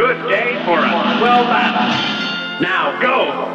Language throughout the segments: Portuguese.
Good day for a swell battle. Now go!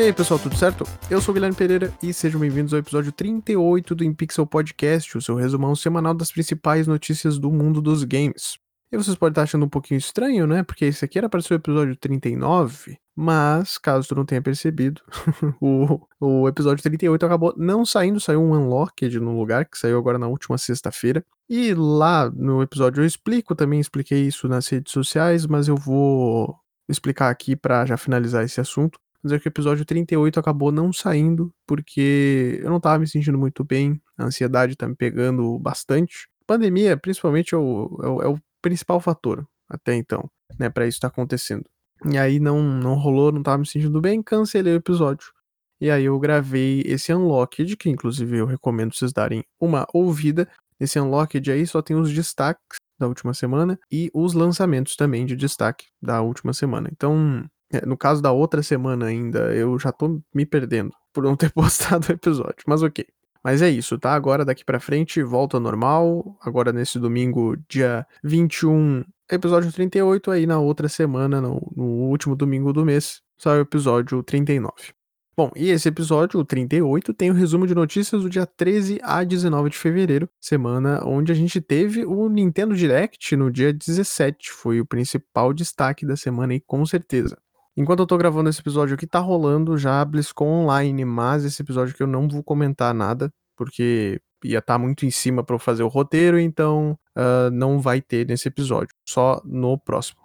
E aí, pessoal, tudo certo? Eu sou o Guilherme Pereira e sejam bem-vindos ao episódio 38 do InPixel Podcast, o seu resumão semanal das principais notícias do mundo dos games. E vocês podem estar achando um pouquinho estranho, né? Porque esse aqui era para ser o episódio 39, mas, caso tu não tenha percebido, o, o episódio 38 acabou não saindo, saiu um Unlocked no lugar, que saiu agora na última sexta-feira. E lá no episódio eu explico, também expliquei isso nas redes sociais, mas eu vou explicar aqui para já finalizar esse assunto dizer que o episódio 38 acabou não saindo porque eu não tava me sentindo muito bem, a ansiedade tá me pegando bastante. Pandemia, principalmente, é o, é o, é o principal fator até então, né, para isso tá acontecendo. E aí não, não rolou, não tava me sentindo bem, cancelei o episódio. E aí eu gravei esse Unlocked, que inclusive eu recomendo vocês darem uma ouvida. Esse Unlocked aí só tem os destaques da última semana e os lançamentos também de destaque da última semana. Então, no caso da outra semana ainda, eu já tô me perdendo por não ter postado o episódio, mas ok. Mas é isso, tá? Agora daqui para frente volta ao normal. Agora nesse domingo, dia 21, episódio 38. Aí na outra semana, no, no último domingo do mês, sai o episódio 39. Bom, e esse episódio, o 38, tem o resumo de notícias do dia 13 a 19 de fevereiro, semana onde a gente teve o Nintendo Direct no dia 17. Foi o principal destaque da semana aí, com certeza. Enquanto eu tô gravando esse episódio aqui, tá rolando já a BlizzCon Online, mas esse episódio aqui eu não vou comentar nada, porque ia estar tá muito em cima para eu fazer o roteiro, então uh, não vai ter nesse episódio, só no próximo.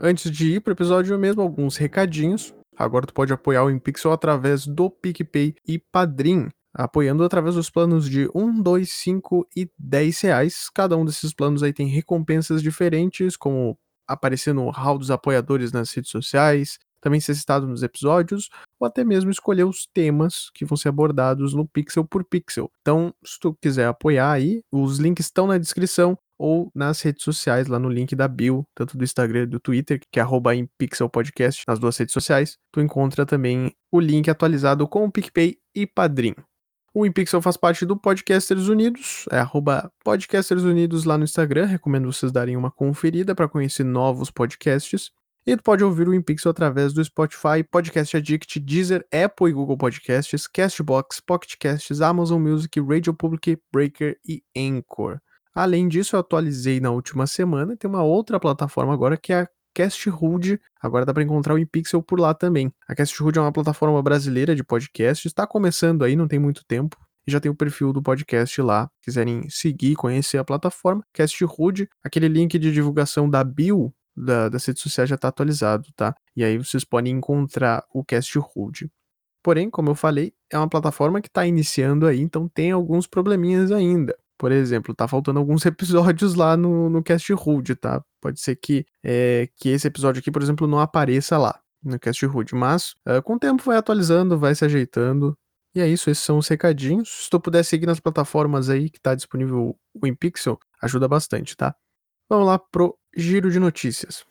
Antes de ir pro episódio mesmo, alguns recadinhos. Agora tu pode apoiar o InPixel através do PicPay e Padrim, apoiando através dos planos de 1, 2, 5 e 10 reais. Cada um desses planos aí tem recompensas diferentes, como aparecer no hall dos apoiadores nas redes sociais, também ser citado nos episódios, ou até mesmo escolher os temas que vão ser abordados no pixel por pixel. Então, se tu quiser apoiar aí, os links estão na descrição ou nas redes sociais, lá no link da bio, tanto do Instagram e do Twitter, que é arroba nas duas redes sociais. Tu encontra também o link atualizado com o PicPay e Padrim. O InPixel faz parte do Podcasters Unidos, é arroba Podcasters Unidos lá no Instagram. Recomendo vocês darem uma conferida para conhecer novos podcasts. E tu pode ouvir o InPixel através do Spotify, Podcast Addict, Deezer, Apple e Google Podcasts, Castbox, Pocket Casts, Amazon Music, Radio Public, Breaker e Anchor. Além disso, eu atualizei na última semana, tem uma outra plataforma agora que é a Casthood. Agora dá para encontrar o InPixel por lá também. A Casthood é uma plataforma brasileira de podcast, está começando aí, não tem muito tempo. E já tem o perfil do podcast lá. Quiserem seguir, conhecer a plataforma, Casthood, aquele link de divulgação da bio da, das redes sociais já está atualizado, tá? E aí vocês podem encontrar o Casthood. Porém, como eu falei, é uma plataforma que está iniciando aí, então tem alguns probleminhas ainda. Por exemplo, tá faltando alguns episódios lá no, no Cast Rude, tá? Pode ser que, é, que esse episódio aqui, por exemplo, não apareça lá no Cast Rude, mas é, com o tempo vai atualizando, vai se ajeitando. E é isso, esses são os recadinhos. Se tu puder seguir nas plataformas aí que tá disponível o InPixel, ajuda bastante, tá? Vamos lá pro giro de notícias.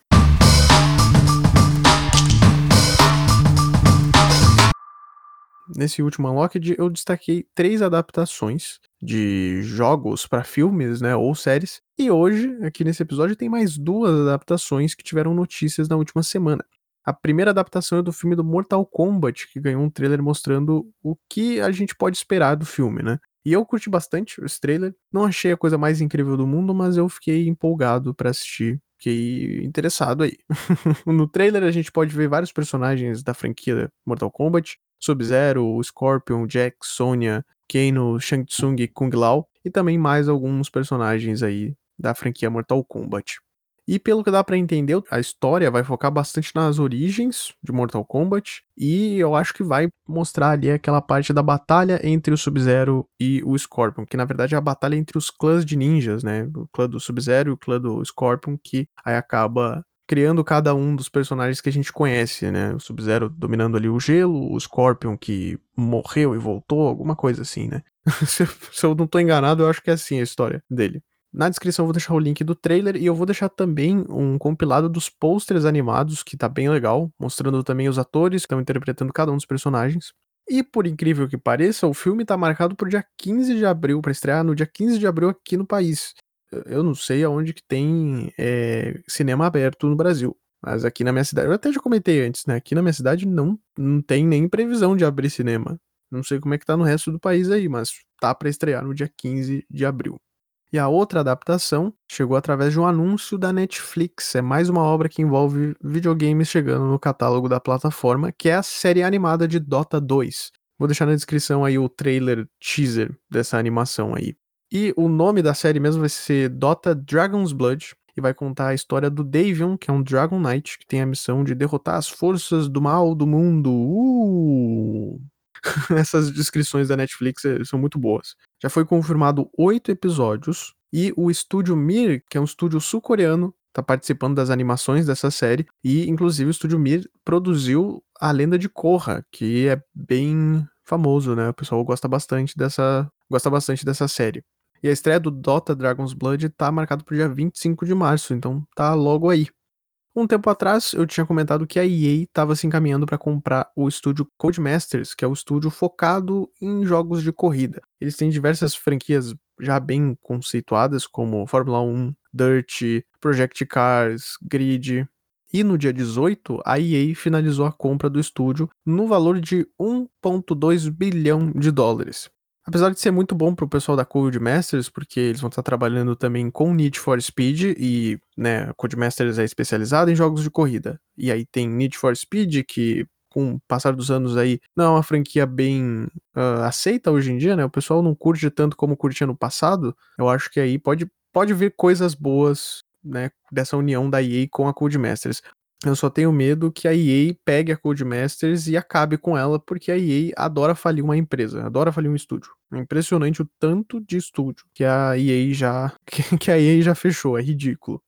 Nesse último Unlocked, eu destaquei três adaptações de jogos para filmes, né, ou séries. E hoje, aqui nesse episódio, tem mais duas adaptações que tiveram notícias na última semana. A primeira adaptação é do filme do Mortal Kombat, que ganhou um trailer mostrando o que a gente pode esperar do filme, né? E eu curti bastante esse trailer. Não achei a coisa mais incrível do mundo, mas eu fiquei empolgado para assistir. Fiquei interessado aí. no trailer a gente pode ver vários personagens da franquia Mortal Kombat, Sub-Zero, Scorpion, Jack, Sonya, Kano, Shang Tsung e Kung Lao, e também mais alguns personagens aí da franquia Mortal Kombat. E pelo que dá para entender, a história vai focar bastante nas origens de Mortal Kombat e eu acho que vai mostrar ali aquela parte da batalha entre o Sub-Zero e o Scorpion, que na verdade é a batalha entre os clãs de ninjas, né? O clã do Sub-Zero e o clã do Scorpion, que aí acaba criando cada um dos personagens que a gente conhece, né? O Sub-Zero dominando ali o gelo, o Scorpion que morreu e voltou, alguma coisa assim, né? se, eu não tô enganado, eu acho que é assim a história dele. Na descrição eu vou deixar o link do trailer e eu vou deixar também um compilado dos posters animados, que tá bem legal, mostrando também os atores que estão interpretando cada um dos personagens. E por incrível que pareça, o filme tá marcado pro dia 15 de abril, para estrear no dia 15 de abril aqui no país. Eu não sei aonde que tem é, cinema aberto no Brasil. Mas aqui na minha cidade, eu até já comentei antes, né? Aqui na minha cidade não, não tem nem previsão de abrir cinema. Não sei como é que tá no resto do país aí, mas tá para estrear no dia 15 de abril. E a outra adaptação chegou através de um anúncio da Netflix. É mais uma obra que envolve videogames chegando no catálogo da plataforma, que é a série animada de Dota 2. Vou deixar na descrição aí o trailer teaser dessa animação aí. E o nome da série mesmo vai ser Dota Dragon's Blood e vai contar a história do Davion, que é um Dragon Knight que tem a missão de derrotar as forças do mal do mundo. Uh! Essas descrições da Netflix eh, são muito boas. Já foi confirmado oito episódios e o estúdio Mir, que é um estúdio sul-coreano, está participando das animações dessa série e inclusive o estúdio Mir produziu a Lenda de Korra, que é bem famoso, né? O pessoal gosta bastante dessa gosta bastante dessa série. E a estreia do Dota Dragon's Blood tá marcado pro dia 25 de março, então tá logo aí. Um tempo atrás, eu tinha comentado que a EA estava se encaminhando para comprar o estúdio Codemasters, que é o estúdio focado em jogos de corrida. Eles têm diversas franquias já bem conceituadas, como Fórmula 1, Dirt, Project Cars, Grid. E no dia 18, a EA finalizou a compra do estúdio no valor de 1,2 bilhão de dólares. Apesar de ser muito bom pro pessoal da Codemasters, porque eles vão estar trabalhando também com Need for Speed e, né, a Codemasters é especializada em jogos de corrida. E aí tem Need for Speed, que com o passar dos anos aí não é uma franquia bem uh, aceita hoje em dia, né? O pessoal não curte tanto como curtia no passado. Eu acho que aí pode, pode vir coisas boas, né, dessa união da EA com a Codemasters. Eu só tenho medo que a EA pegue a Codemasters e acabe com ela, porque a EA adora falir uma empresa, adora falir um estúdio. É impressionante o tanto de estúdio que a EA já que a EA já fechou, é ridículo.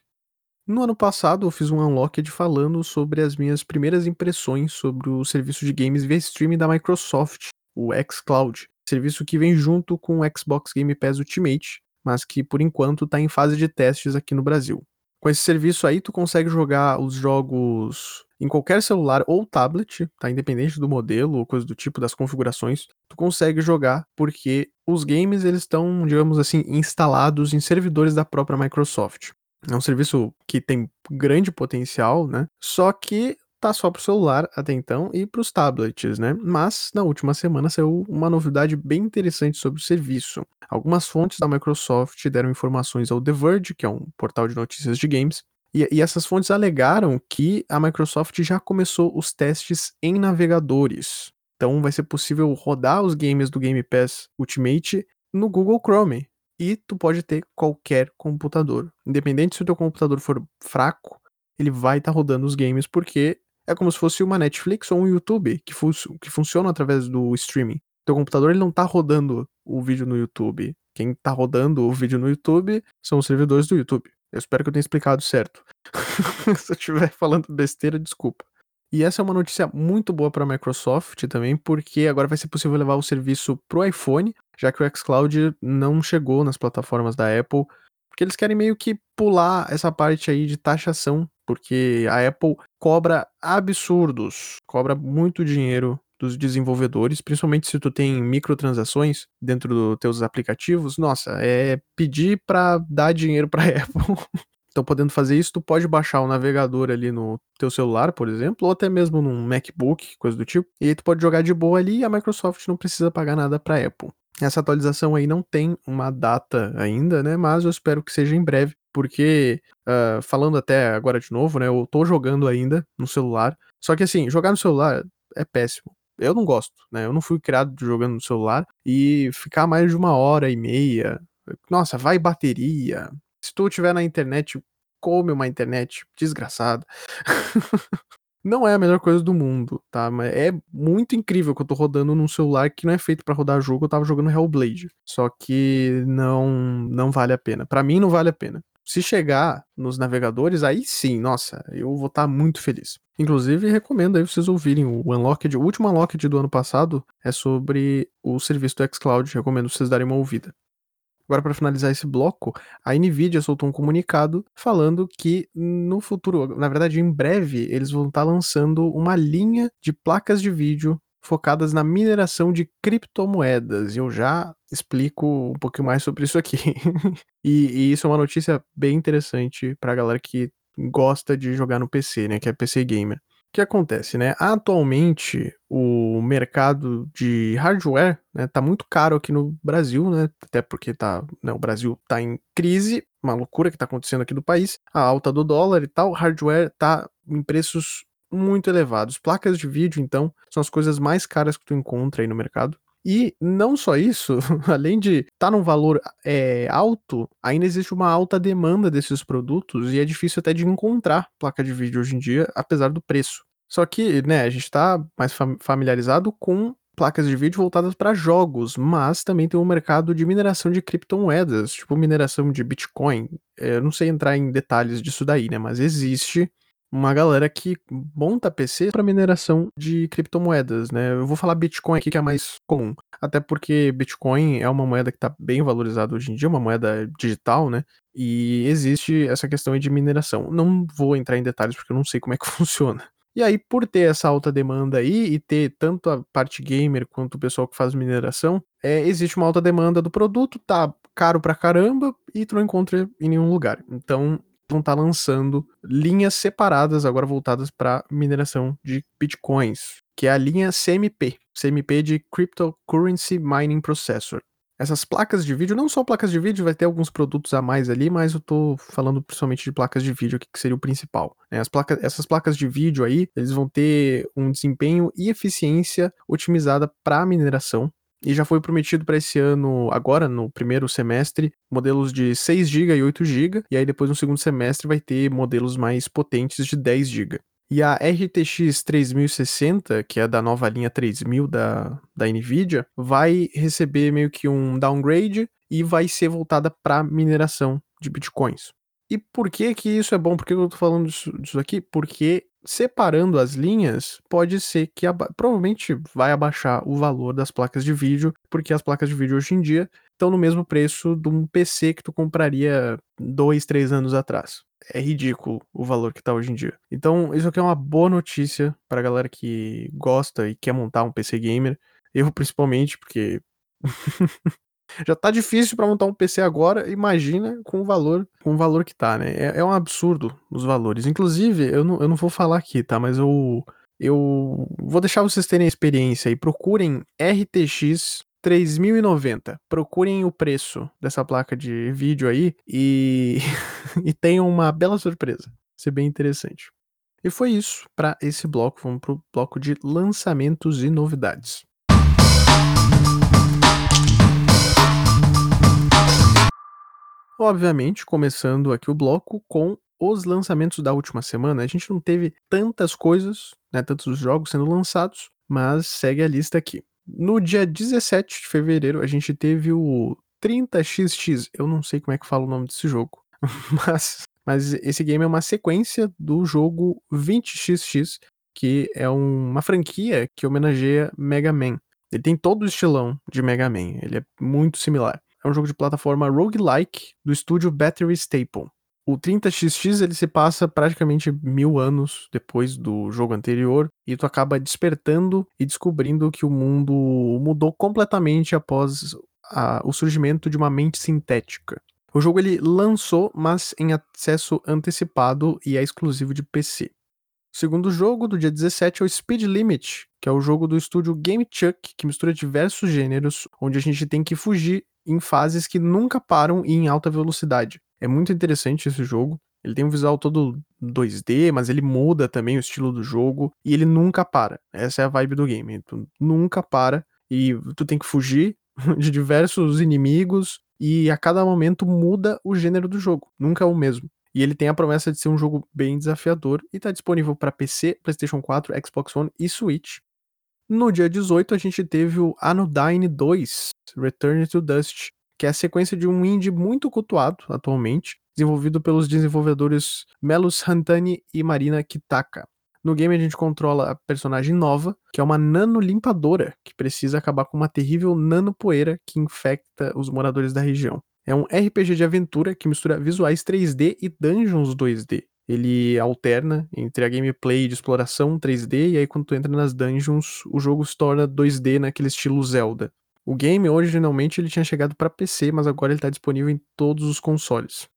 No ano passado eu fiz um unlocked falando sobre as minhas primeiras impressões sobre o serviço de games via streaming da Microsoft, o xCloud, serviço que vem junto com o Xbox Game Pass Ultimate, mas que por enquanto está em fase de testes aqui no Brasil. Com esse serviço aí, tu consegue jogar os jogos em qualquer celular ou tablet, tá? Independente do modelo ou coisa do tipo, das configurações, tu consegue jogar porque os games eles estão, digamos assim, instalados em servidores da própria Microsoft. É um serviço que tem grande potencial, né? Só que tá só pro celular até então e pros tablets, né? Mas na última semana saiu uma novidade bem interessante sobre o serviço. Algumas fontes da Microsoft deram informações ao The Verge, que é um portal de notícias de games, e, e essas fontes alegaram que a Microsoft já começou os testes em navegadores. Então vai ser possível rodar os games do Game Pass Ultimate no Google Chrome. E tu pode ter qualquer computador. Independente se o teu computador for fraco, ele vai estar tá rodando os games porque é como se fosse uma Netflix ou um YouTube que, fu que funciona através do streaming. Teu computador ele não tá rodando o vídeo no YouTube. Quem tá rodando o vídeo no YouTube são os servidores do YouTube. Eu espero que eu tenha explicado certo. se eu estiver falando besteira, desculpa. E essa é uma notícia muito boa para a Microsoft também, porque agora vai ser possível levar o serviço pro iPhone, já que o xCloud não chegou nas plataformas da Apple, porque eles querem meio que pular essa parte aí de taxação porque a Apple cobra absurdos, cobra muito dinheiro dos desenvolvedores, principalmente se tu tem microtransações dentro dos teus aplicativos. Nossa, é pedir para dar dinheiro para Apple. Então, podendo fazer isso, tu pode baixar o navegador ali no teu celular, por exemplo, ou até mesmo num MacBook, coisa do tipo, e aí tu pode jogar de boa ali e a Microsoft não precisa pagar nada para Apple. Essa atualização aí não tem uma data ainda, né? Mas eu espero que seja em breve, porque, uh, falando até agora de novo, né? Eu tô jogando ainda no celular. Só que assim, jogar no celular é péssimo. Eu não gosto, né? Eu não fui criado jogando no celular e ficar mais de uma hora e meia. Nossa, vai bateria. Se tu tiver na internet, come uma internet desgraçada. não é a melhor coisa do mundo, tá? Mas é muito incrível que eu tô rodando num celular que não é feito para rodar jogo, eu tava jogando Hellblade. Só que não não vale a pena. Para mim não vale a pena. Se chegar nos navegadores, aí sim, nossa, eu vou estar tá muito feliz. Inclusive, recomendo aí vocês ouvirem o Unlocked, o último Unlocked do ano passado é sobre o serviço do xCloud, recomendo vocês darem uma ouvida. Agora, para finalizar esse bloco, a Nvidia soltou um comunicado falando que no futuro, na verdade, em breve, eles vão estar tá lançando uma linha de placas de vídeo focadas na mineração de criptomoedas. E eu já explico um pouquinho mais sobre isso aqui. e, e, isso é uma notícia bem interessante para a galera que gosta de jogar no PC, né? Que é PC gamer que acontece, né? Atualmente, o mercado de hardware né, tá muito caro aqui no Brasil, né? Até porque tá, né, o Brasil tá em crise, uma loucura que tá acontecendo aqui no país, a alta do dólar e tal, hardware tá em preços muito elevados. Placas de vídeo, então, são as coisas mais caras que tu encontra aí no mercado. E não só isso, além de estar tá num valor é, alto, ainda existe uma alta demanda desses produtos e é difícil até de encontrar placa de vídeo hoje em dia, apesar do preço. Só que, né, a gente está mais familiarizado com placas de vídeo voltadas para jogos, mas também tem um mercado de mineração de criptomoedas, tipo mineração de Bitcoin. Eu não sei entrar em detalhes disso daí, né, mas existe uma galera que monta PC para mineração de criptomoedas, né? Eu vou falar Bitcoin aqui que é mais comum, até porque Bitcoin é uma moeda que está bem valorizada hoje em dia, uma moeda digital, né? E existe essa questão de mineração. Não vou entrar em detalhes porque eu não sei como é que funciona. E aí, por ter essa alta demanda aí e ter tanto a parte gamer quanto o pessoal que faz mineração, é, existe uma alta demanda do produto, tá caro pra caramba e tu não encontra em nenhum lugar. Então, vão estar tá lançando linhas separadas agora voltadas para mineração de bitcoins, que é a linha CMP, CMP de Cryptocurrency Mining Processor. Essas placas de vídeo, não só placas de vídeo, vai ter alguns produtos a mais ali, mas eu tô falando principalmente de placas de vídeo aqui, que seria o principal. Né? As placas, essas placas de vídeo aí, eles vão ter um desempenho e eficiência otimizada para mineração, e já foi prometido para esse ano, agora no primeiro semestre, modelos de 6 GB e 8 GB, e aí depois no segundo semestre vai ter modelos mais potentes de 10 GB. E a RTX 3060, que é da nova linha 3000 da, da Nvidia, vai receber meio que um downgrade e vai ser voltada para mineração de bitcoins. E por que que isso é bom? Por que eu tô falando disso, disso aqui? Porque separando as linhas, pode ser que provavelmente vai abaixar o valor das placas de vídeo, porque as placas de vídeo hoje em dia estão no mesmo preço de um PC que tu compraria dois, três anos atrás. É ridículo o valor que tá hoje em dia. Então, isso aqui é uma boa notícia pra galera que gosta e quer montar um PC gamer. Eu principalmente, porque já tá difícil para montar um PC agora, imagina com o valor, com o valor que tá, né? É, é um absurdo os valores. Inclusive, eu não, eu não vou falar aqui, tá? Mas eu eu vou deixar vocês terem a experiência e procurem RTX 3090. Procurem o preço dessa placa de vídeo aí e, e tenham uma bela surpresa. Vai ser bem interessante. E foi isso para esse bloco. Vamos pro bloco de lançamentos e novidades. Obviamente, começando aqui o bloco com os lançamentos da última semana. A gente não teve tantas coisas, né, tantos jogos sendo lançados, mas segue a lista aqui. No dia 17 de fevereiro, a gente teve o 30XX. Eu não sei como é que fala o nome desse jogo, mas, mas esse game é uma sequência do jogo 20XX, que é uma franquia que homenageia Mega Man. Ele tem todo o estilão de Mega Man, ele é muito similar é um jogo de plataforma roguelike do estúdio Battery Staple. O 30XX ele se passa praticamente mil anos depois do jogo anterior e tu acaba despertando e descobrindo que o mundo mudou completamente após a, o surgimento de uma mente sintética. O jogo ele lançou, mas em acesso antecipado e é exclusivo de PC. O segundo jogo do dia 17 é o Speed Limit, que é o jogo do estúdio Game Chuck, que mistura diversos gêneros, onde a gente tem que fugir em fases que nunca param e em alta velocidade. É muito interessante esse jogo. Ele tem um visual todo 2D, mas ele muda também o estilo do jogo e ele nunca para. Essa é a vibe do game. Tu nunca para e tu tem que fugir de diversos inimigos e a cada momento muda o gênero do jogo. Nunca é o mesmo. E ele tem a promessa de ser um jogo bem desafiador e está disponível para PC, PlayStation 4, Xbox One e Switch. No dia 18, a gente teve o Anodyne 2, Return to Dust, que é a sequência de um indie muito cultuado atualmente, desenvolvido pelos desenvolvedores Melus Hantani e Marina Kitaka. No game a gente controla a personagem nova, que é uma nano limpadora, que precisa acabar com uma terrível nanopoeira que infecta os moradores da região. É um RPG de aventura que mistura visuais 3D e dungeons 2D. Ele alterna entre a gameplay de exploração 3D e aí quando tu entra nas dungeons, o jogo se torna 2D naquele estilo Zelda. O game originalmente ele tinha chegado para PC, mas agora ele está disponível em todos os consoles.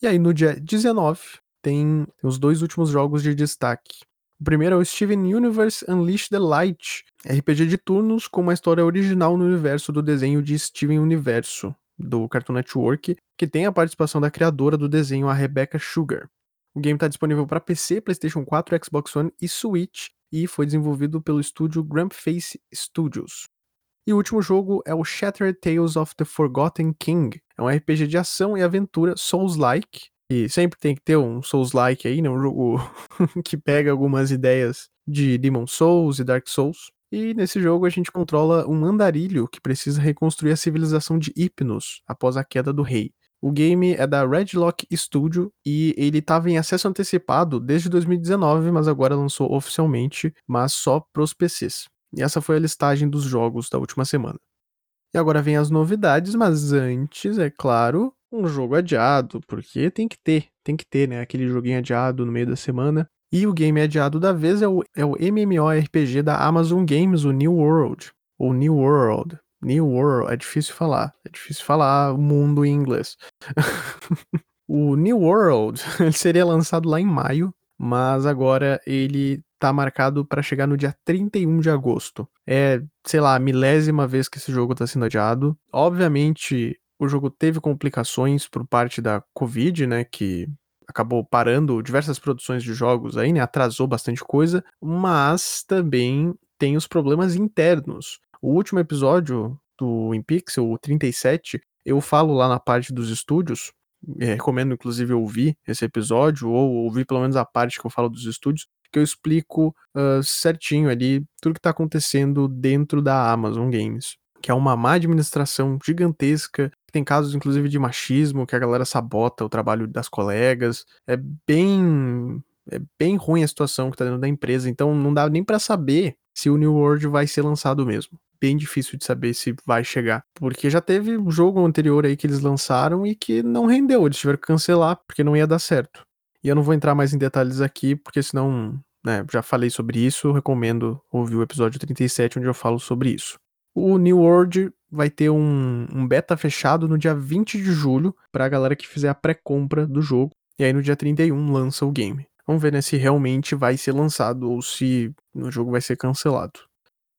E aí no dia 19 tem os dois últimos jogos de destaque. O primeiro é o Steven Universe Unleash the Light, RPG de turnos com uma história original no universo do desenho de Steven Universo, do Cartoon Network, que tem a participação da criadora do desenho, a Rebecca Sugar. O game está disponível para PC, PlayStation 4, Xbox One e Switch e foi desenvolvido pelo estúdio Face Studios. E o último jogo é o Shattered Tales of the Forgotten King. É um RPG de ação e aventura Souls-like. E sempre tem que ter um Souls-like aí, né? Um jogo que pega algumas ideias de Demon Souls e Dark Souls. E nesse jogo a gente controla um andarilho que precisa reconstruir a civilização de Hypnos após a queda do rei. O game é da Redlock Studio e ele estava em acesso antecipado desde 2019, mas agora lançou oficialmente, mas só para os PCs. E essa foi a listagem dos jogos da última semana. E agora vem as novidades, mas antes, é claro, um jogo adiado, porque tem que ter, tem que ter, né? Aquele joguinho adiado no meio da semana. E o game adiado da vez é o, é o MMORPG da Amazon Games, o New World. Ou New World. New World, é difícil falar. É difícil falar o mundo em inglês. o New World ele seria lançado lá em maio, mas agora ele tá marcado para chegar no dia 31 de agosto. É, sei lá, a milésima vez que esse jogo tá sendo adiado. Obviamente, o jogo teve complicações por parte da Covid, né, que acabou parando diversas produções de jogos aí, né, atrasou bastante coisa, mas também tem os problemas internos. O último episódio do InPixel, o 37, eu falo lá na parte dos estúdios, é, recomendo inclusive ouvir esse episódio, ou ouvir pelo menos a parte que eu falo dos estúdios, que eu explico uh, certinho ali tudo que está acontecendo dentro da Amazon Games. Que é uma má administração gigantesca, tem casos inclusive de machismo, que a galera sabota o trabalho das colegas. É bem. É bem ruim a situação que tá dentro da empresa, então não dá nem para saber se o New World vai ser lançado mesmo. Bem difícil de saber se vai chegar. Porque já teve um jogo anterior aí que eles lançaram e que não rendeu. Eles tiveram que cancelar porque não ia dar certo. E eu não vou entrar mais em detalhes aqui, porque senão, né, já falei sobre isso. Recomendo ouvir o episódio 37, onde eu falo sobre isso. O New World vai ter um, um beta fechado no dia 20 de julho para a galera que fizer a pré-compra do jogo. E aí no dia 31 lança o game. Vamos ver né, se realmente vai ser lançado ou se o jogo vai ser cancelado.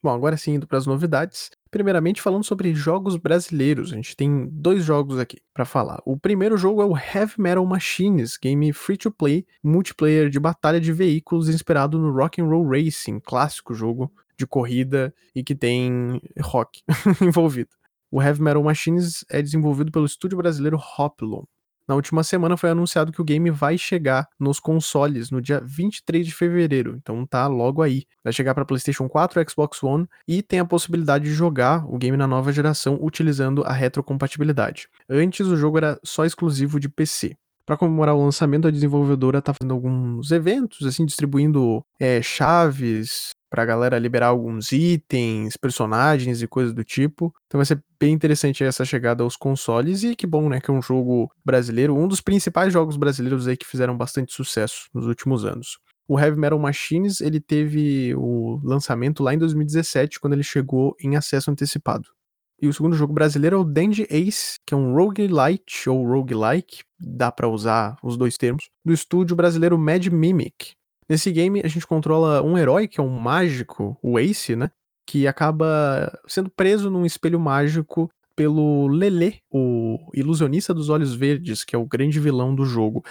Bom, agora sim, indo para as novidades. Primeiramente, falando sobre jogos brasileiros, a gente tem dois jogos aqui para falar. O primeiro jogo é o Heavy Metal Machines, game free to play, multiplayer de batalha de veículos inspirado no Rock and Roll Racing, clássico jogo de corrida e que tem rock envolvido. O Heavy Metal Machines é desenvolvido pelo estúdio brasileiro Hoplon. Na última semana foi anunciado que o game vai chegar nos consoles no dia 23 de fevereiro, então tá logo aí. Vai chegar para PlayStation 4, Xbox One e tem a possibilidade de jogar o game na nova geração utilizando a retrocompatibilidade. Antes o jogo era só exclusivo de PC. Para comemorar o lançamento, a desenvolvedora tá fazendo alguns eventos, assim, distribuindo é, chaves, pra galera liberar alguns itens, personagens e coisas do tipo. Então vai ser bem interessante essa chegada aos consoles e que bom, né, que é um jogo brasileiro, um dos principais jogos brasileiros aí que fizeram bastante sucesso nos últimos anos. O Heavy Metal Machines, ele teve o lançamento lá em 2017, quando ele chegou em acesso antecipado. E o segundo jogo brasileiro é o Dandy Ace, que é um roguelite ou roguelike, dá para usar os dois termos, do estúdio brasileiro Mad Mimic. Nesse game, a gente controla um herói, que é um mágico, o Ace, né? Que acaba sendo preso num espelho mágico pelo Lele, o ilusionista dos olhos verdes, que é o grande vilão do jogo.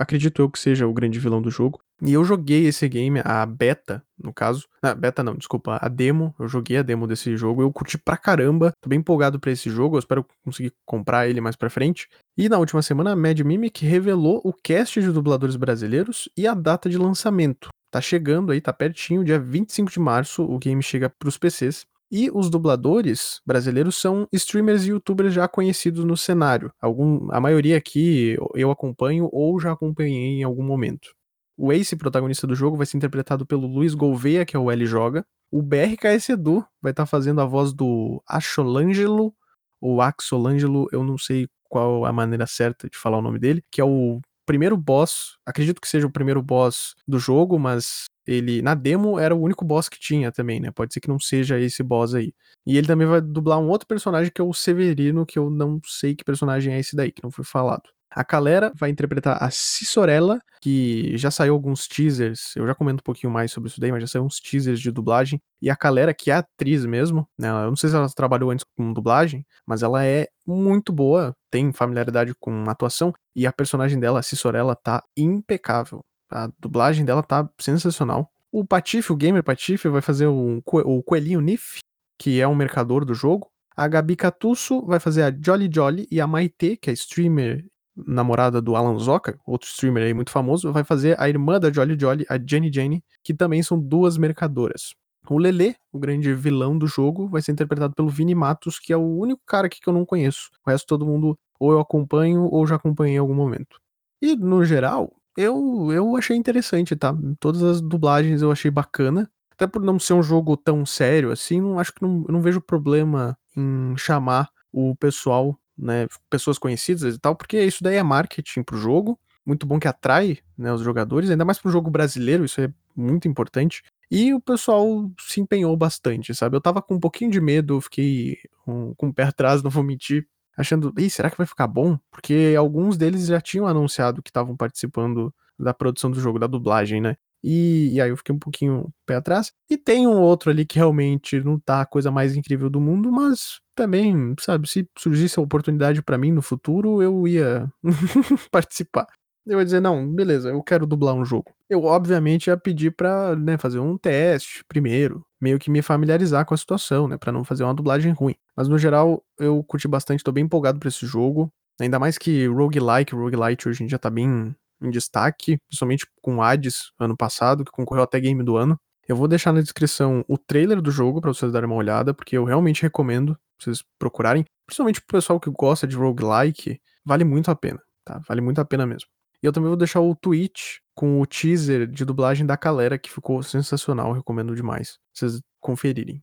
Acredito eu que seja o grande vilão do jogo. E eu joguei esse game, a beta, no caso. Ah, beta não, desculpa, a demo. Eu joguei a demo desse jogo. Eu curti pra caramba. Tô bem empolgado pra esse jogo. Eu espero conseguir comprar ele mais pra frente. E na última semana, a Mad Mimic revelou o cast de dubladores brasileiros e a data de lançamento. Tá chegando aí, tá pertinho, dia 25 de março, o game chega pros PCs. E os dubladores brasileiros são streamers e youtubers já conhecidos no cenário. Algum, a maioria aqui eu acompanho ou já acompanhei em algum momento. O Ace, protagonista do jogo, vai ser interpretado pelo Luiz Gouveia, que é o L Joga. O BRKS Edu vai estar tá fazendo a voz do Acholangelo, ou Axolangelo, eu não sei qual a maneira certa de falar o nome dele, que é o primeiro boss, acredito que seja o primeiro boss do jogo, mas ele na demo era o único boss que tinha também, né? Pode ser que não seja esse boss aí. E ele também vai dublar um outro personagem que é o Severino, que eu não sei que personagem é esse daí, que não foi falado. A Calera vai interpretar a Cisorella, que já saiu alguns teasers, eu já comento um pouquinho mais sobre isso daí, mas já saiu uns teasers de dublagem. E a Calera, que é atriz mesmo, né? Eu não sei se ela trabalhou antes com dublagem, mas ela é muito boa, tem familiaridade com atuação, e a personagem dela, a Cisorella, tá impecável. A dublagem dela tá sensacional. O Patife, o gamer Patife, vai fazer o, o Coelhinho Nif, que é um mercador do jogo. A Gabi Catusso vai fazer a Jolly Jolly e a Maite, que é streamer namorada do Alan Zoka, outro streamer aí muito famoso, vai fazer a irmã da Jolly Jolly, a Jenny Jenny, que também são duas mercadoras. O Lele, o grande vilão do jogo, vai ser interpretado pelo Vini Matos, que é o único cara aqui que eu não conheço. O resto todo mundo ou eu acompanho ou já acompanhei em algum momento. E no geral, eu, eu achei interessante, tá? Todas as dublagens eu achei bacana. Até por não ser um jogo tão sério assim, não acho que não, não vejo problema em chamar o pessoal, né? Pessoas conhecidas e tal, porque isso daí é marketing pro jogo. Muito bom que atrai né, os jogadores, ainda mais pro jogo brasileiro, isso é muito importante. E o pessoal se empenhou bastante, sabe? Eu tava com um pouquinho de medo, fiquei com o pé atrás, não vou mentir, achando, Ih, será que vai ficar bom? Porque alguns deles já tinham anunciado que estavam participando da produção do jogo, da dublagem, né? E, e, aí eu fiquei um pouquinho pé atrás. E tem um outro ali que realmente não tá a coisa mais incrível do mundo, mas também, sabe, se surgisse a oportunidade para mim no futuro, eu ia participar eu ia dizer, não, beleza, eu quero dublar um jogo. Eu, obviamente, ia pedir pra né, fazer um teste primeiro, meio que me familiarizar com a situação, né, pra não fazer uma dublagem ruim. Mas, no geral, eu curti bastante, tô bem empolgado pra esse jogo. Ainda mais que roguelike, roguelite hoje em dia tá bem em destaque, principalmente com Hades, ano passado, que concorreu até game do ano. Eu vou deixar na descrição o trailer do jogo para vocês darem uma olhada, porque eu realmente recomendo vocês procurarem, principalmente pro pessoal que gosta de roguelike, vale muito a pena, tá? Vale muito a pena mesmo. E eu também vou deixar o tweet com o teaser de dublagem da Calera, que ficou sensacional, recomendo demais. Vocês conferirem.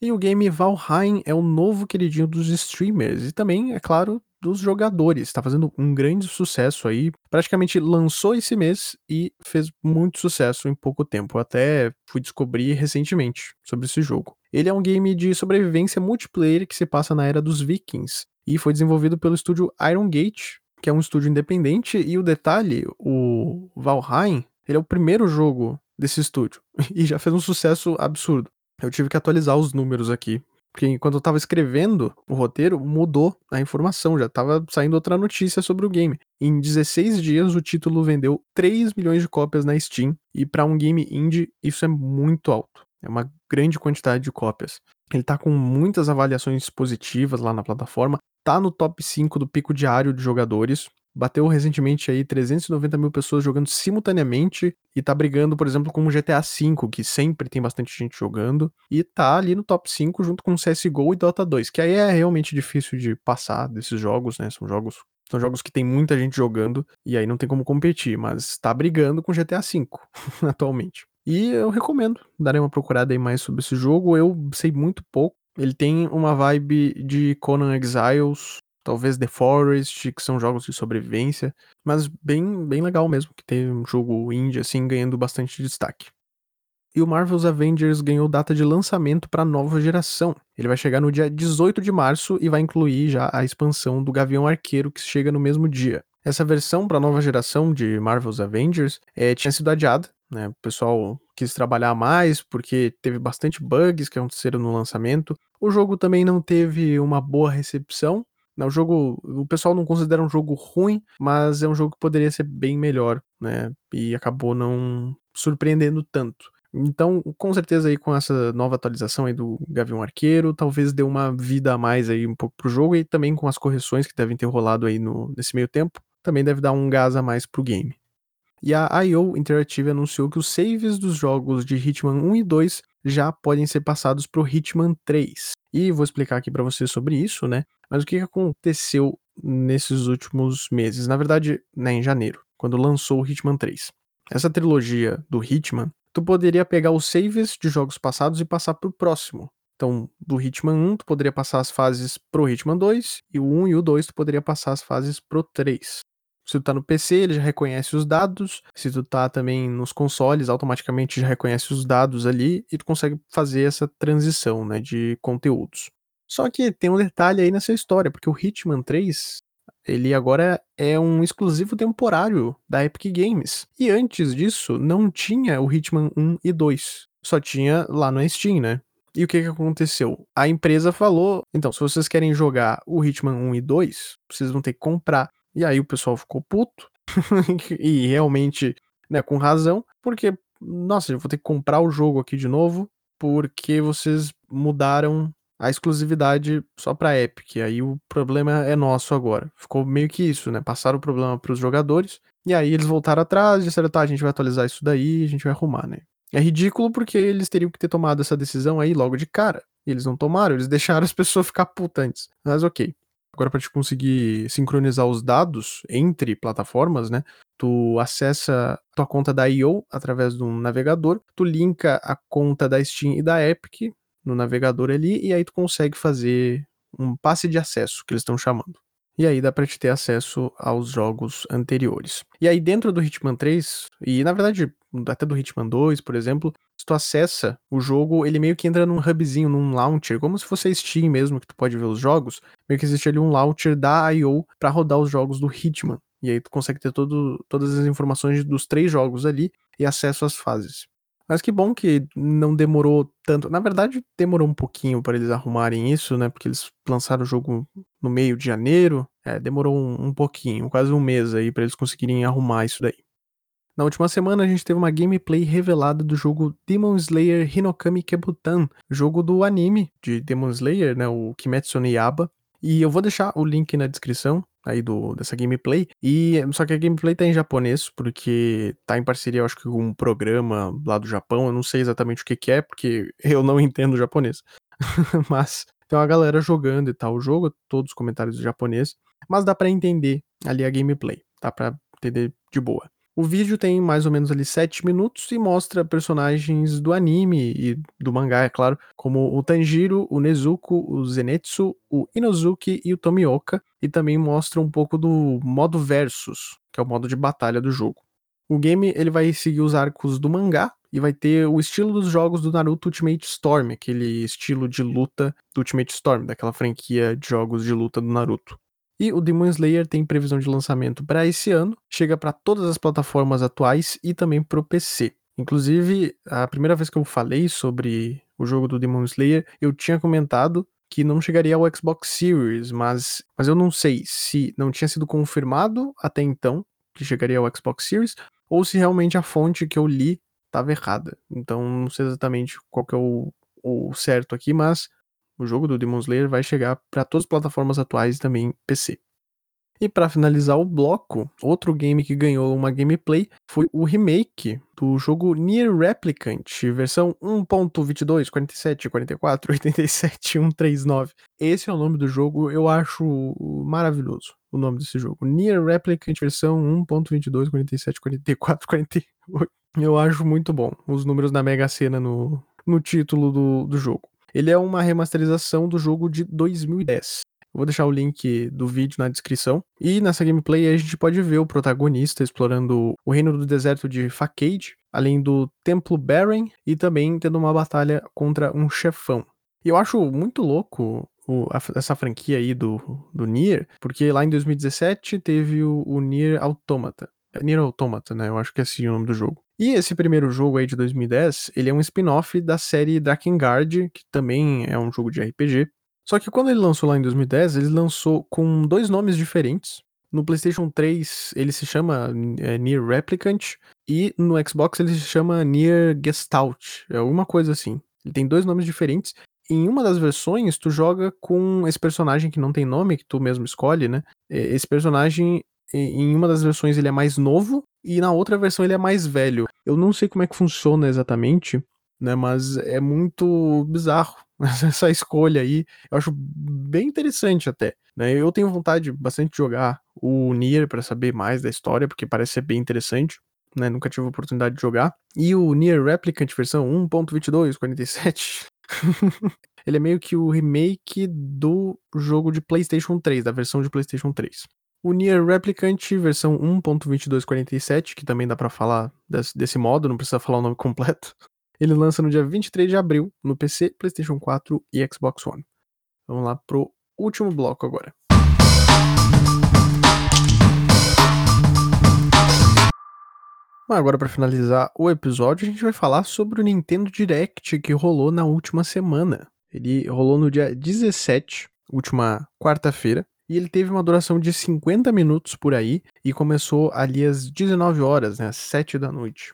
E o game Valheim é o novo queridinho dos streamers e também, é claro, dos jogadores. Está fazendo um grande sucesso aí. Praticamente lançou esse mês e fez muito sucesso em pouco tempo. Até fui descobrir recentemente sobre esse jogo. Ele é um game de sobrevivência multiplayer que se passa na era dos vikings e foi desenvolvido pelo estúdio Iron Gate, que é um estúdio independente, e o detalhe, o Valheim, ele é o primeiro jogo desse estúdio, e já fez um sucesso absurdo. Eu tive que atualizar os números aqui, porque enquanto eu tava escrevendo o roteiro, mudou a informação, já tava saindo outra notícia sobre o game. Em 16 dias, o título vendeu 3 milhões de cópias na Steam, e para um game indie, isso é muito alto. É uma grande quantidade de cópias. Ele tá com muitas avaliações positivas lá na plataforma, tá no top 5 do pico diário de jogadores. Bateu recentemente aí 390 mil pessoas jogando simultaneamente e tá brigando, por exemplo, com o GTA V, que sempre tem bastante gente jogando, e tá ali no top 5 junto com CSGO e Dota 2, que aí é realmente difícil de passar desses jogos, né? São jogos são jogos que tem muita gente jogando e aí não tem como competir, mas tá brigando com GTA V atualmente. E eu recomendo darem uma procurada aí mais sobre esse jogo. Eu sei muito pouco. Ele tem uma vibe de Conan Exiles, talvez The Forest, que são jogos de sobrevivência, mas bem, bem legal mesmo, que tem um jogo indie assim ganhando bastante destaque. E o Marvel's Avengers ganhou data de lançamento para nova geração. Ele vai chegar no dia 18 de março e vai incluir já a expansão do Gavião Arqueiro, que chega no mesmo dia. Essa versão para nova geração de Marvel's Avengers é, tinha sido adiada né? O pessoal quis trabalhar mais porque teve bastante bugs que aconteceram no lançamento. O jogo também não teve uma boa recepção. Né? O jogo, o pessoal não considera um jogo ruim, mas é um jogo que poderia ser bem melhor, né? E acabou não surpreendendo tanto. Então, com certeza aí com essa nova atualização aí do Gavião Arqueiro, talvez dê uma vida a mais aí um pouco pro jogo e também com as correções que devem ter rolado aí no, nesse meio tempo, também deve dar um gás a mais pro game. E a IO Interactive anunciou que os saves dos jogos de Hitman 1 e 2 já podem ser passados pro Hitman 3. E vou explicar aqui para você sobre isso, né? Mas o que aconteceu nesses últimos meses? Na verdade, né, em janeiro, quando lançou o Hitman 3. Essa trilogia do Hitman, tu poderia pegar os saves de jogos passados e passar pro próximo. Então, do Hitman 1, tu poderia passar as fases pro Hitman 2, e o 1 e o 2 tu poderia passar as fases pro 3. Se tu tá no PC, ele já reconhece os dados. Se tu tá também nos consoles, automaticamente já reconhece os dados ali e tu consegue fazer essa transição, né, de conteúdos. Só que tem um detalhe aí nessa história, porque o Hitman 3, ele agora é um exclusivo temporário da Epic Games. E antes disso, não tinha o Hitman 1 e 2. Só tinha lá no Steam, né? E o que, que aconteceu? A empresa falou: então, se vocês querem jogar o Hitman 1 e 2, vocês vão ter que comprar. E aí o pessoal ficou puto. e realmente, né, com razão, porque, nossa, eu vou ter que comprar o jogo aqui de novo, porque vocês mudaram a exclusividade só pra Epic. Aí o problema é nosso agora. Ficou meio que isso, né? Passaram o problema pros jogadores. E aí eles voltaram atrás e disseram, tá, a gente vai atualizar isso daí, a gente vai arrumar, né? É ridículo porque eles teriam que ter tomado essa decisão aí logo de cara. E eles não tomaram, eles deixaram as pessoas ficar putas antes. Mas ok. Agora, para te conseguir sincronizar os dados entre plataformas, né? Tu acessa tua conta da IO através de um navegador, tu linka a conta da Steam e da Epic no navegador ali, e aí tu consegue fazer um passe de acesso, que eles estão chamando. E aí dá pra te ter acesso aos jogos anteriores. E aí dentro do Hitman 3, e na verdade até do Hitman 2, por exemplo, se tu acessa o jogo, ele meio que entra num hubzinho, num launcher, como se fosse a Steam mesmo, que tu pode ver os jogos, meio que existe ali um launcher da I.O. para rodar os jogos do Hitman. E aí tu consegue ter todo, todas as informações dos três jogos ali e acesso às fases. Mas que bom que não demorou tanto. Na verdade, demorou um pouquinho para eles arrumarem isso, né? Porque eles lançaram o jogo no meio de janeiro. É, demorou um, um pouquinho, quase um mês aí para eles conseguirem arrumar isso daí. Na última semana a gente teve uma gameplay revelada do jogo Demon Slayer Hinokami Kebutan, jogo do anime de Demon Slayer, né, o Kimetsu no Yaba. E eu vou deixar o link na descrição aí do, dessa gameplay. E só que a gameplay tá em japonês, porque tá em parceria, eu acho que com um programa lá do Japão. Eu não sei exatamente o que, que é, porque eu não entendo japonês. mas tem uma galera jogando e tal o jogo, todos os comentários em japonês. Mas dá para entender ali a gameplay, dá para entender de boa. O vídeo tem mais ou menos ali 7 minutos e mostra personagens do anime e do mangá, é claro, como o Tanjiro, o Nezuko, o Zenitsu, o Inozuki e o Tomioka, e também mostra um pouco do modo versus, que é o modo de batalha do jogo. O game ele vai seguir os arcos do mangá e vai ter o estilo dos jogos do Naruto Ultimate Storm, aquele estilo de luta do Ultimate Storm, daquela franquia de jogos de luta do Naruto. E o Demon Slayer tem previsão de lançamento para esse ano, chega para todas as plataformas atuais e também para o PC. Inclusive, a primeira vez que eu falei sobre o jogo do Demon Slayer, eu tinha comentado que não chegaria ao Xbox Series, mas, mas eu não sei se não tinha sido confirmado até então que chegaria ao Xbox Series, ou se realmente a fonte que eu li estava errada. Então não sei exatamente qual que é o, o certo aqui, mas o jogo do Demon Slayer vai chegar para todas as plataformas atuais e também PC. E para finalizar o bloco, outro game que ganhou uma gameplay foi o remake do jogo Nier Replicant, versão 1.22, 47, 44, 87, 139. Esse é o nome do jogo, eu acho maravilhoso o nome desse jogo. Nier Replicant versão 1.22, 47, 44, 48. Eu acho muito bom os números da Mega Sena no, no título do, do jogo. Ele é uma remasterização do jogo de 2010. Eu vou deixar o link do vídeo na descrição. E nessa gameplay a gente pode ver o protagonista explorando o reino do deserto de Facade, além do Templo Baren e também tendo uma batalha contra um chefão. E eu acho muito louco o, a, essa franquia aí do, do Nier, porque lá em 2017 teve o, o Nier Automata. É Nier Automata, né? Eu acho que é assim o nome do jogo. E esse primeiro jogo aí de 2010, ele é um spin-off da série Drakengard, que também é um jogo de RPG. Só que quando ele lançou lá em 2010, ele lançou com dois nomes diferentes. No PlayStation 3 ele se chama é, Nier Replicant e no Xbox ele se chama Nier Gestalt, é alguma coisa assim. Ele tem dois nomes diferentes. Em uma das versões, tu joga com esse personagem que não tem nome, que tu mesmo escolhe, né? Esse personagem, em uma das versões, ele é mais novo e na outra versão ele é mais velho. Eu não sei como é que funciona exatamente né? Mas é muito bizarro essa escolha aí. Eu acho bem interessante até. Né? Eu tenho vontade bastante de jogar o Nier para saber mais da história, porque parece ser bem interessante. Né? Nunca tive a oportunidade de jogar. E o Nier Replicant versão 1.2247. ele é meio que o remake do jogo de PlayStation 3, da versão de PlayStation 3. O Nier Replicant versão 1.2247, que também dá para falar desse, desse modo, não precisa falar o nome completo. Ele lança no dia 23 de abril no PC, PlayStation 4 e Xbox One. Vamos lá pro último bloco agora. Agora, para finalizar o episódio, a gente vai falar sobre o Nintendo Direct que rolou na última semana. Ele rolou no dia 17, última quarta-feira, e ele teve uma duração de 50 minutos por aí e começou ali às 19 horas, né, às 7 da noite.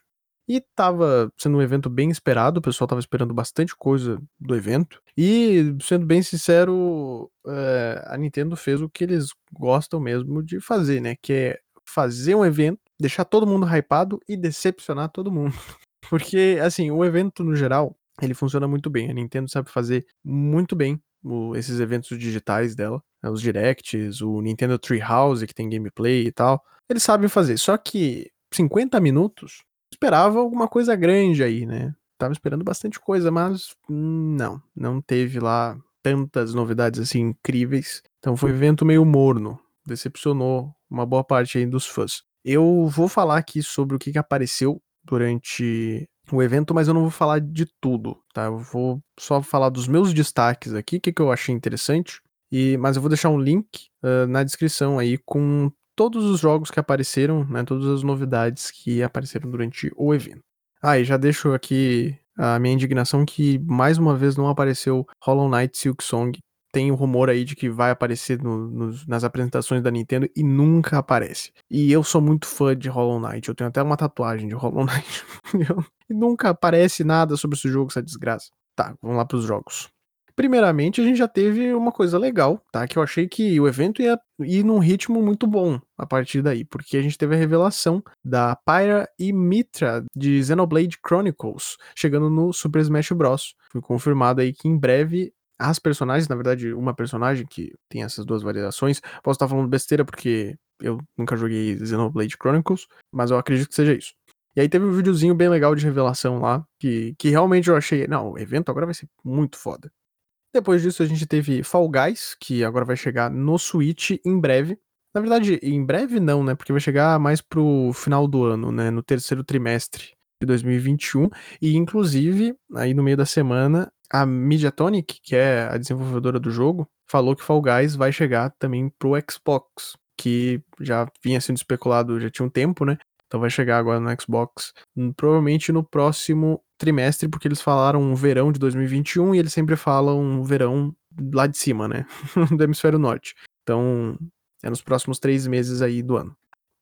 E tava sendo um evento bem esperado, o pessoal tava esperando bastante coisa do evento. E, sendo bem sincero, é, a Nintendo fez o que eles gostam mesmo de fazer, né? Que é fazer um evento, deixar todo mundo hypado e decepcionar todo mundo. Porque, assim, o evento no geral, ele funciona muito bem. A Nintendo sabe fazer muito bem o, esses eventos digitais dela, né, os directs, o Nintendo Treehouse que tem gameplay e tal. Eles sabem fazer. Só que 50 minutos esperava alguma coisa grande aí, né? Tava esperando bastante coisa, mas não, não teve lá tantas novidades assim incríveis. Então foi um evento meio morno, decepcionou uma boa parte aí dos fãs. Eu vou falar aqui sobre o que, que apareceu durante o evento, mas eu não vou falar de tudo, tá? Eu vou só falar dos meus destaques aqui, o que, que eu achei interessante. E, mas eu vou deixar um link uh, na descrição aí com todos os jogos que apareceram, né, todas as novidades que apareceram durante o evento. Ah, e já deixo aqui a minha indignação que mais uma vez não apareceu Hollow Knight Silk Song. Tem o um rumor aí de que vai aparecer no, no, nas apresentações da Nintendo e nunca aparece. E eu sou muito fã de Hollow Knight, eu tenho até uma tatuagem de Hollow Knight. e nunca aparece nada sobre esse jogo, essa desgraça. Tá, vamos lá pros jogos. Primeiramente, a gente já teve uma coisa legal, tá? Que eu achei que o evento ia ir num ritmo muito bom a partir daí, porque a gente teve a revelação da Pyra e Mitra de Xenoblade Chronicles chegando no Super Smash Bros. Foi confirmado aí que em breve as personagens, na verdade, uma personagem que tem essas duas variações, posso estar falando besteira porque eu nunca joguei Xenoblade Chronicles, mas eu acredito que seja isso. E aí teve um videozinho bem legal de revelação lá, que, que realmente eu achei, não, o evento agora vai ser muito foda. Depois disso, a gente teve Fall Guys, que agora vai chegar no Switch em breve. Na verdade, em breve não, né? Porque vai chegar mais pro final do ano, né? No terceiro trimestre de 2021. E, inclusive, aí no meio da semana, a Mediatonic, que é a desenvolvedora do jogo, falou que Fall Guys vai chegar também pro Xbox, que já vinha sendo especulado já tinha um tempo, né? Então vai chegar agora no Xbox, provavelmente no próximo trimestre, porque eles falaram verão de 2021 e eles sempre falam verão lá de cima, né? do hemisfério norte. Então é nos próximos três meses aí do ano.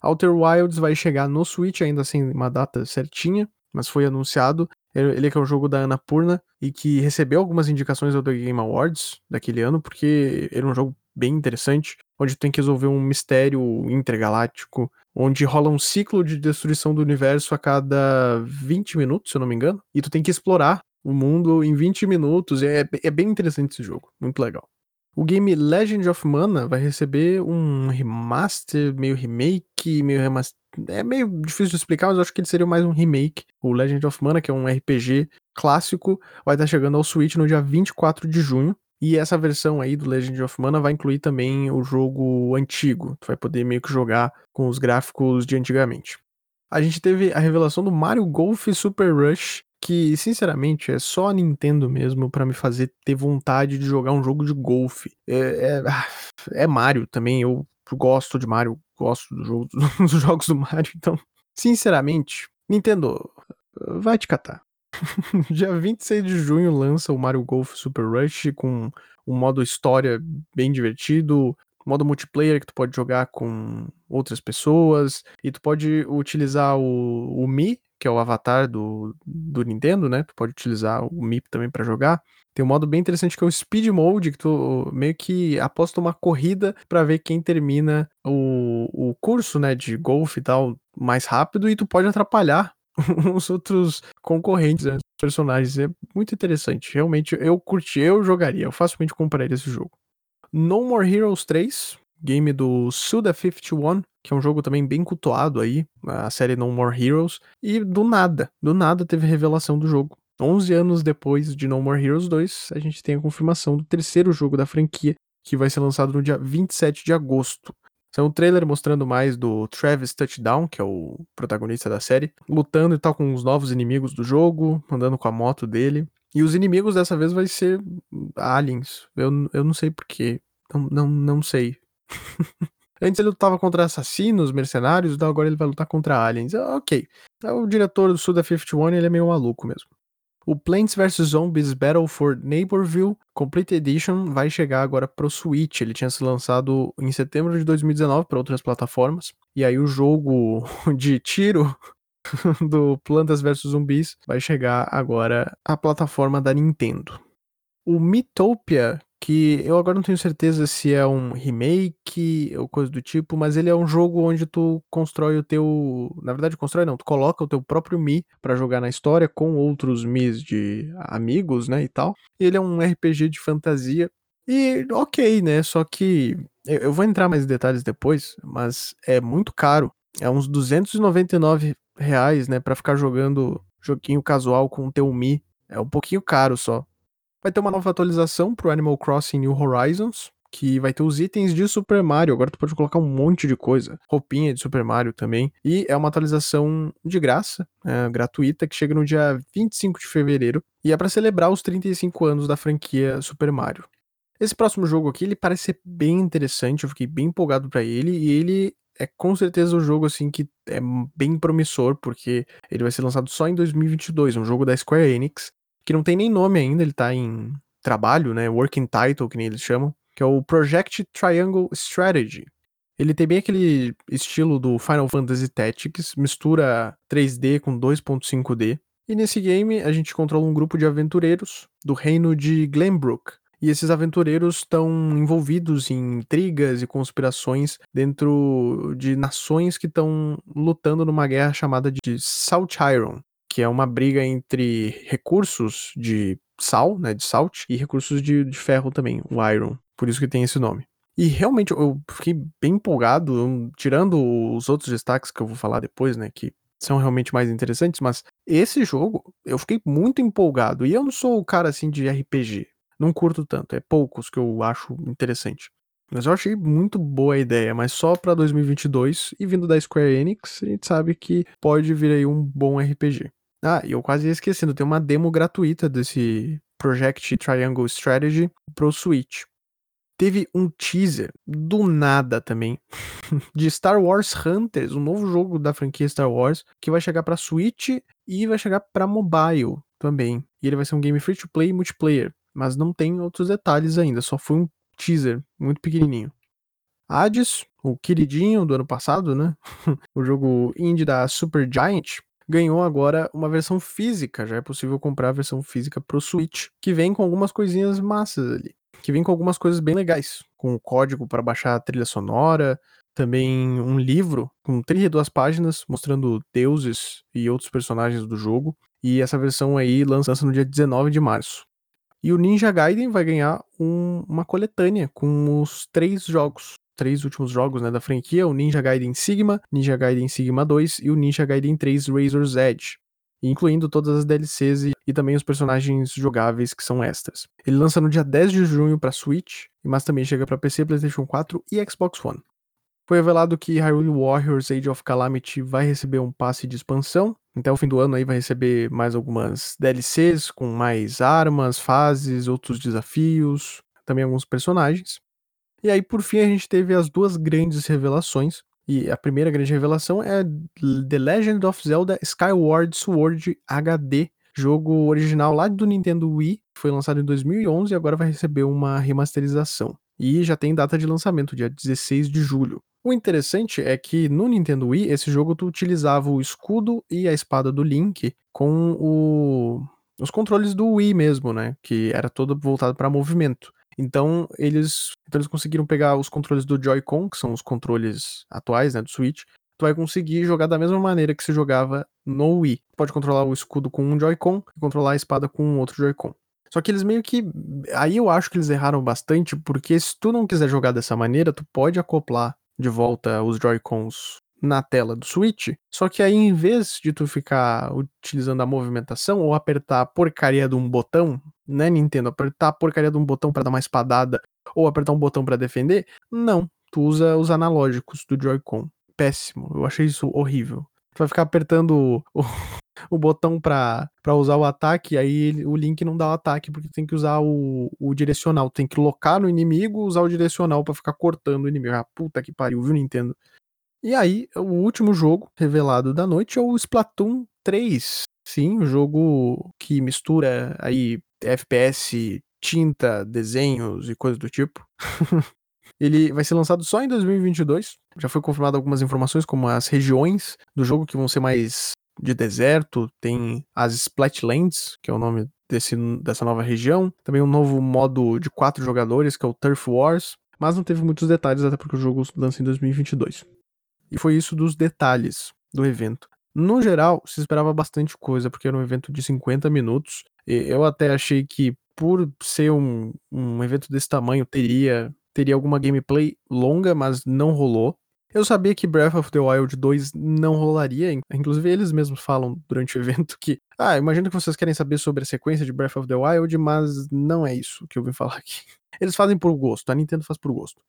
Outer Wilds vai chegar no Switch, ainda sem uma data certinha, mas foi anunciado. Ele que é um jogo da Annapurna e que recebeu algumas indicações do The Game Awards daquele ano, porque era um jogo bem interessante, onde tem que resolver um mistério intergaláctico, onde rola um ciclo de destruição do universo a cada 20 minutos, se eu não me engano, e tu tem que explorar o mundo em 20 minutos. É, é bem interessante esse jogo, muito legal. O game Legend of Mana vai receber um remaster, meio remake, meio remaster. É meio difícil de explicar, mas eu acho que ele seria mais um remake. O Legend of Mana, que é um RPG clássico, vai estar chegando ao Switch no dia 24 de junho. E essa versão aí do Legend of Mana vai incluir também o jogo antigo. Tu vai poder meio que jogar com os gráficos de antigamente. A gente teve a revelação do Mario Golf Super Rush, que sinceramente é só a Nintendo mesmo para me fazer ter vontade de jogar um jogo de golfe. É, é, ah, é, Mario também, eu gosto de Mario, gosto do jogo, dos jogos do Mario, então, sinceramente, Nintendo, vai te catar. Dia 26 de junho lança o Mario Golf Super Rush com um modo história bem divertido, modo multiplayer que tu pode jogar com outras pessoas, e tu pode utilizar o, o Mi, que é o avatar do, do Nintendo, né? Tu pode utilizar o Mi também para jogar. Tem um modo bem interessante que é o Speed Mode, que tu meio que aposta uma corrida para ver quem termina o, o curso, né, de golfe e tal mais rápido, e tu pode atrapalhar os outros concorrentes, né, personagens. É muito interessante. Realmente, eu curti, eu jogaria, eu facilmente compraria esse jogo. No More Heroes 3, game do Suda51, que é um jogo também bem cultuado aí, a série No More Heroes, e do nada, do nada teve revelação do jogo. 11 anos depois de No More Heroes 2, a gente tem a confirmação do terceiro jogo da franquia, que vai ser lançado no dia 27 de agosto. Saiu um trailer mostrando mais do Travis Touchdown, que é o protagonista da série, lutando e tal com os novos inimigos do jogo, andando com a moto dele. E os inimigos dessa vez vai ser aliens. Eu, eu não sei porquê. Não, não, não sei. Antes ele lutava contra assassinos, mercenários, então agora ele vai lutar contra aliens. Ok. É o diretor do Suda 51, ele é meio maluco mesmo. O Plants vs Zombies Battle for Neighborville Complete Edition vai chegar agora pro Switch. Ele tinha sido lançado em setembro de 2019 para outras plataformas. E aí o jogo de tiro do Plantas vs Zumbis vai chegar agora à plataforma da Nintendo. O Mythopia que eu agora não tenho certeza se é um remake ou coisa do tipo, mas ele é um jogo onde tu constrói o teu, na verdade constrói não, tu coloca o teu próprio Mi para jogar na história com outros Mis de amigos, né, e tal. Ele é um RPG de fantasia e ok, né, só que eu vou entrar mais em detalhes depois, mas é muito caro. É uns 299 reais, né, para ficar jogando joguinho casual com o teu Mi. É um pouquinho caro só. Vai ter uma nova atualização pro Animal Crossing New Horizons, que vai ter os itens de Super Mario. Agora tu pode colocar um monte de coisa. Roupinha de Super Mario também. E é uma atualização de graça, é, gratuita, que chega no dia 25 de fevereiro. E é para celebrar os 35 anos da franquia Super Mario. Esse próximo jogo aqui, ele parece ser bem interessante. Eu fiquei bem empolgado para ele. E ele é com certeza o um jogo assim que é bem promissor, porque ele vai ser lançado só em 2022, um jogo da Square Enix, que não tem nem nome ainda, ele tá em trabalho, né? Working title, que nem eles chamam, que é o Project Triangle Strategy. Ele tem bem aquele estilo do Final Fantasy Tactics, mistura 3D com 2.5D. E nesse game a gente controla um grupo de aventureiros do reino de Glenbrook. E esses aventureiros estão envolvidos em intrigas e conspirações dentro de nações que estão lutando numa guerra chamada de South Iron, que é uma briga entre recursos de sal, né, de salt, e recursos de, de ferro também, o iron, por isso que tem esse nome. E realmente eu fiquei bem empolgado, tirando os outros destaques que eu vou falar depois, né, que são realmente mais interessantes, mas esse jogo eu fiquei muito empolgado. E eu não sou o cara assim de RPG, não curto tanto, é poucos que eu acho interessante. Mas eu achei muito boa a ideia, mas só para 2022 e vindo da Square Enix, a gente sabe que pode vir aí um bom RPG. Ah, e eu quase ia esquecendo, tem uma demo gratuita desse Project Triangle Strategy pro Switch. Teve um teaser do nada também de Star Wars Hunters, um novo jogo da franquia Star Wars que vai chegar para Switch e vai chegar para mobile também. E ele vai ser um game free to play multiplayer, mas não tem outros detalhes ainda, só foi um teaser muito pequenininho. Hades, o queridinho do ano passado, né? o jogo indie da Super Giant, ganhou agora uma versão física. Já é possível comprar a versão física pro Switch, que vem com algumas coisinhas massas ali. Que vem com algumas coisas bem legais, com o código para baixar a trilha sonora, também um livro com 32 páginas mostrando deuses e outros personagens do jogo. E essa versão aí lança no dia 19 de março. E o Ninja Gaiden vai ganhar um, uma coletânea com os três jogos três últimos jogos né, da franquia, o Ninja Gaiden Sigma, Ninja Gaiden Sigma 2 e o Ninja Gaiden 3 Razor's Edge, incluindo todas as DLCs e, e também os personagens jogáveis que são extras. Ele lança no dia 10 de junho para Switch, mas também chega para PC, PlayStation 4 e Xbox One. Foi revelado que Hyrule Warriors Age of Calamity vai receber um passe de expansão. Até o fim do ano aí vai receber mais algumas DLCs com mais armas, fases, outros desafios, também alguns personagens. E aí, por fim, a gente teve as duas grandes revelações. E a primeira grande revelação é The Legend of Zelda Skyward Sword HD, jogo original lá do Nintendo Wii, foi lançado em 2011 e agora vai receber uma remasterização. E já tem data de lançamento, dia 16 de julho. O interessante é que no Nintendo Wii, esse jogo tu utilizava o escudo e a espada do Link com o... os controles do Wii mesmo, né? Que era todo voltado para movimento. Então eles, então eles conseguiram pegar os controles do Joy-Con, que são os controles atuais, né, do Switch, tu vai conseguir jogar da mesma maneira que se jogava no Wii. Pode controlar o escudo com um Joy-Con e controlar a espada com um outro Joy-Con. Só que eles meio que. Aí eu acho que eles erraram bastante, porque se tu não quiser jogar dessa maneira, tu pode acoplar de volta os Joy-Cons na tela do Switch. Só que aí, em vez de tu ficar utilizando a movimentação ou apertar a porcaria de um botão, né, Nintendo? Apertar a porcaria de um botão para dar uma espadada ou apertar um botão para defender, não. Tu usa os analógicos do Joy-Con. Péssimo. Eu achei isso horrível. Tu vai ficar apertando o, o botão pra, usar o ataque, aí o Link não dá o ataque, porque tem que usar o, o direcional. Tem que locar no inimigo, usar o direcional para ficar cortando o inimigo. Ah, puta que pariu, viu, Nintendo? E aí, o último jogo revelado da noite é o Splatoon 3. Sim, o jogo que mistura aí FPS, tinta, desenhos e coisas do tipo. Ele vai ser lançado só em 2022. Já foi confirmado algumas informações, como as regiões do jogo que vão ser mais de deserto. Tem as Splatlands, que é o nome desse, dessa nova região. Também um novo modo de quatro jogadores, que é o Turf Wars. Mas não teve muitos detalhes, até porque o jogo lança em 2022. E foi isso dos detalhes do evento. No geral, se esperava bastante coisa, porque era um evento de 50 minutos. Eu até achei que, por ser um, um evento desse tamanho, teria teria alguma gameplay longa, mas não rolou. Eu sabia que Breath of the Wild 2 não rolaria, inclusive eles mesmos falam durante o evento que, ah, imagino que vocês querem saber sobre a sequência de Breath of the Wild, mas não é isso que eu vim falar aqui. Eles fazem por gosto, a Nintendo faz por gosto.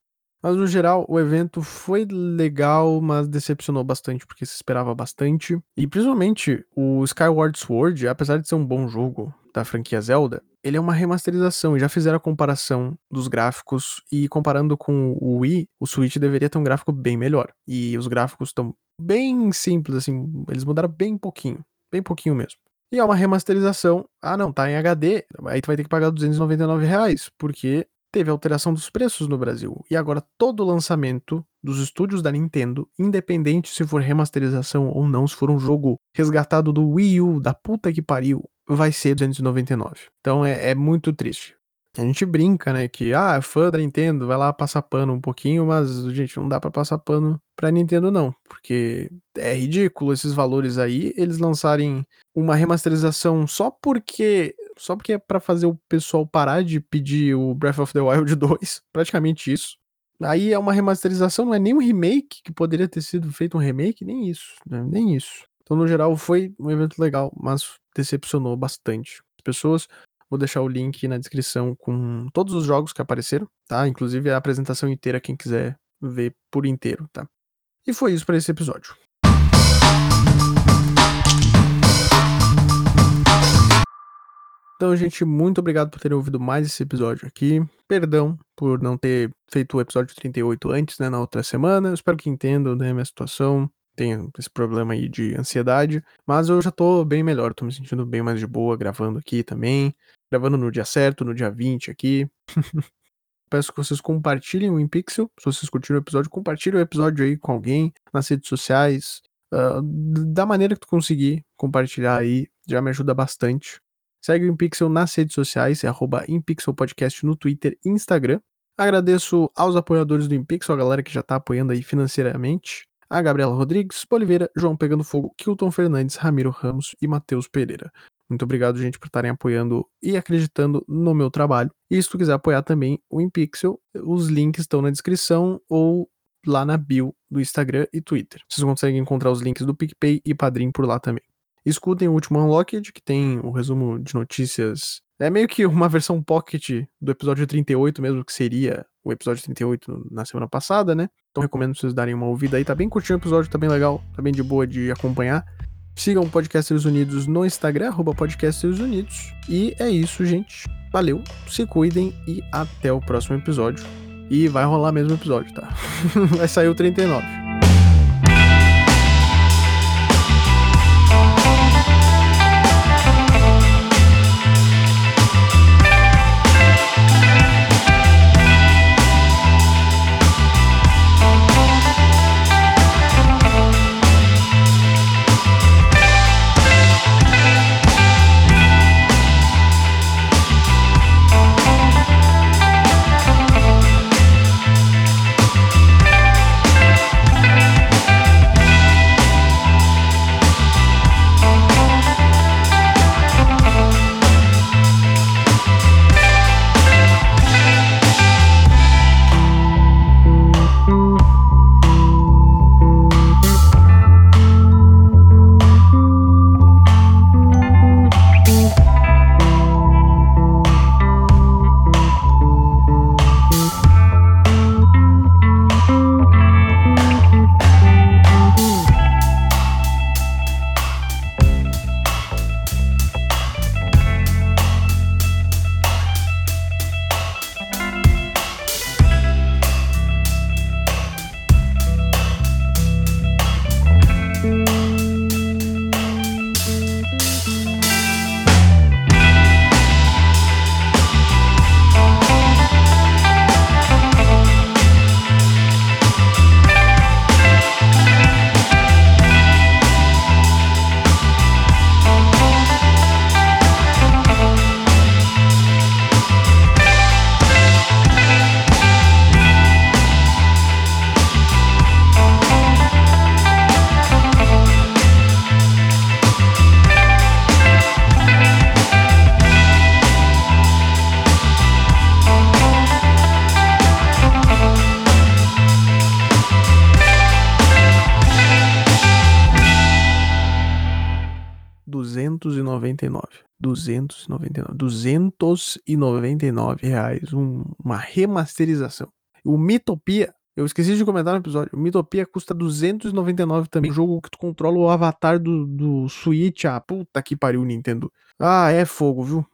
Mas no geral, o evento foi legal, mas decepcionou bastante porque se esperava bastante. E principalmente o Skyward Sword, apesar de ser um bom jogo da franquia Zelda, ele é uma remasterização e já fizeram a comparação dos gráficos e comparando com o Wii, o Switch deveria ter um gráfico bem melhor. E os gráficos estão bem simples assim, eles mudaram bem pouquinho, bem pouquinho mesmo. E é uma remasterização. Ah, não, tá em HD. Aí tu vai ter que pagar 299 reais, porque teve alteração dos preços no Brasil. E agora todo lançamento dos estúdios da Nintendo, independente se for remasterização ou não, se for um jogo resgatado do Wii U, da puta que pariu, vai ser 299. Então é, é muito triste. A gente brinca, né, que, ah, é fã da Nintendo, vai lá passar pano um pouquinho, mas, gente, não dá para passar pano pra Nintendo não, porque é ridículo esses valores aí, eles lançarem uma remasterização só porque só porque é para fazer o pessoal parar de pedir o Breath of the Wild 2, praticamente isso. Aí é uma remasterização, não é nem um remake, que poderia ter sido feito um remake, nem isso, né? nem isso. Então, no geral, foi um evento legal, mas decepcionou bastante as pessoas. Vou deixar o link na descrição com todos os jogos que apareceram, tá? Inclusive a apresentação inteira, quem quiser ver por inteiro, tá? E foi isso para esse episódio. Então, gente, muito obrigado por terem ouvido mais esse episódio aqui. Perdão por não ter feito o episódio 38 antes, né, na outra semana. Eu espero que entendam, né, minha situação. Tenho esse problema aí de ansiedade, mas eu já tô bem melhor, tô me sentindo bem mais de boa gravando aqui também gravando no dia certo, no dia 20 aqui. Peço que vocês compartilhem o InPixel. Se vocês curtiram o episódio, compartilhem o episódio aí com alguém nas redes sociais. Uh, da maneira que tu conseguir compartilhar aí, já me ajuda bastante. Segue o InPixel nas redes sociais, é arroba InPixelPodcast no Twitter e Instagram. Agradeço aos apoiadores do InPixel, a galera que já tá apoiando aí financeiramente. A Gabriela Rodrigues, Oliveira, João Pegando Fogo, Kilton Fernandes, Ramiro Ramos e Matheus Pereira. Muito obrigado, gente, por estarem apoiando e acreditando no meu trabalho. E se tu quiser apoiar também o InPixel, os links estão na descrição ou lá na bio do Instagram e Twitter. Vocês conseguem encontrar os links do PicPay e Padrim por lá também. Escutem o último Unlocked, que tem o resumo de notícias. É meio que uma versão pocket do episódio 38 mesmo, que seria o episódio 38 na semana passada, né? Então recomendo vocês darem uma ouvida aí. Tá bem curtinho o episódio, tá bem legal, tá bem de boa de acompanhar. Sigam o Podcasters Unidos no Instagram, arroba Podcasters Unidos. E é isso, gente. Valeu, se cuidem e até o próximo episódio. E vai rolar mesmo episódio, tá? vai sair o 39. 299. 299 reais. Um, uma remasterização. O Mitopia, eu esqueci de comentar no episódio. O Mitopia custa 299 também. Um jogo que tu controla o avatar do, do Switch. Ah, puta que pariu, Nintendo. Ah, é fogo, viu?